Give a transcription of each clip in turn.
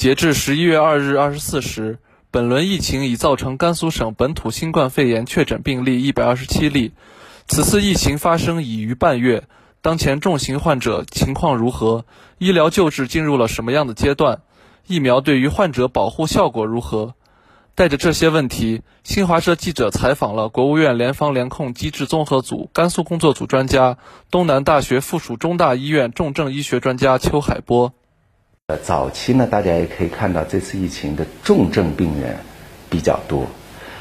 截至十一月二日二十四时，本轮疫情已造成甘肃省本土新冠肺炎确诊病例一百二十七例。此次疫情发生已逾半月，当前重型患者情况如何？医疗救治进入了什么样的阶段？疫苗对于患者保护效果如何？带着这些问题，新华社记者采访了国务院联防联控机制综合组甘肃工作组专家、东南大学附属中大医院重症医学专家邱海波。呃，早期呢，大家也可以看到这次疫情的重症病人比较多。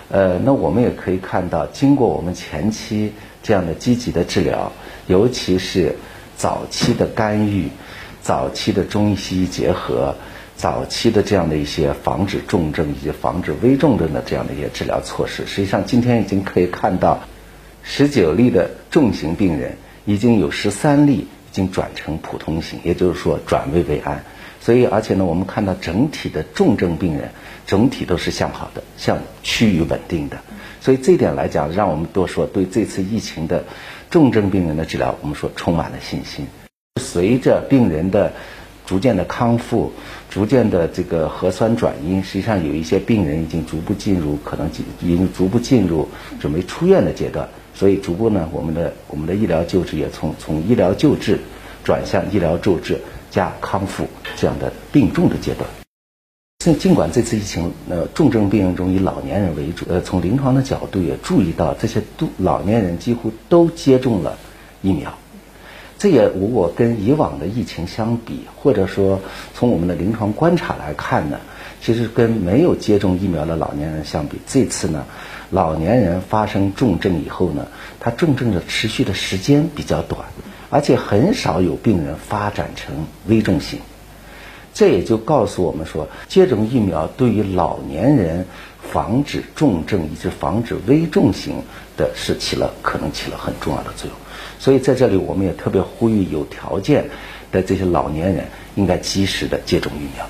呃，那我们也可以看到，经过我们前期这样的积极的治疗，尤其是早期的干预、早期的中医西医结合、早期的这样的一些防止重症以及防止危重症的这样的一些治疗措施，实际上今天已经可以看到，十九例的重型病人已经有十三例已经转成普通型，也就是说转危为安。所以，而且呢，我们看到整体的重症病人整体都是向好的，向趋于稳定的。所以这一点来讲，让我们都说对这次疫情的重症病人的治疗，我们说充满了信心。随着病人的逐渐的康复，逐渐的这个核酸转阴，实际上有一些病人已经逐步进入可能已经逐步进入准备出院的阶段。所以，逐步呢，我们的我们的医疗救治也从从医疗救治转向医疗救治。加康复这样的病重的阶段。尽尽管这次疫情，呃，重症病人中以老年人为主，呃，从临床的角度也注意到，这些都老年人几乎都接种了疫苗。这也如果跟以往的疫情相比，或者说从我们的临床观察来看呢，其实跟没有接种疫苗的老年人相比，这次呢，老年人发生重症以后呢，他重症的持续的时间比较短。而且很少有病人发展成危重型，这也就告诉我们说，接种疫苗对于老年人防止重症以及防止危重型的是起了可能起了很重要的作用。所以在这里，我们也特别呼吁有条件的这些老年人应该及时的接种疫苗。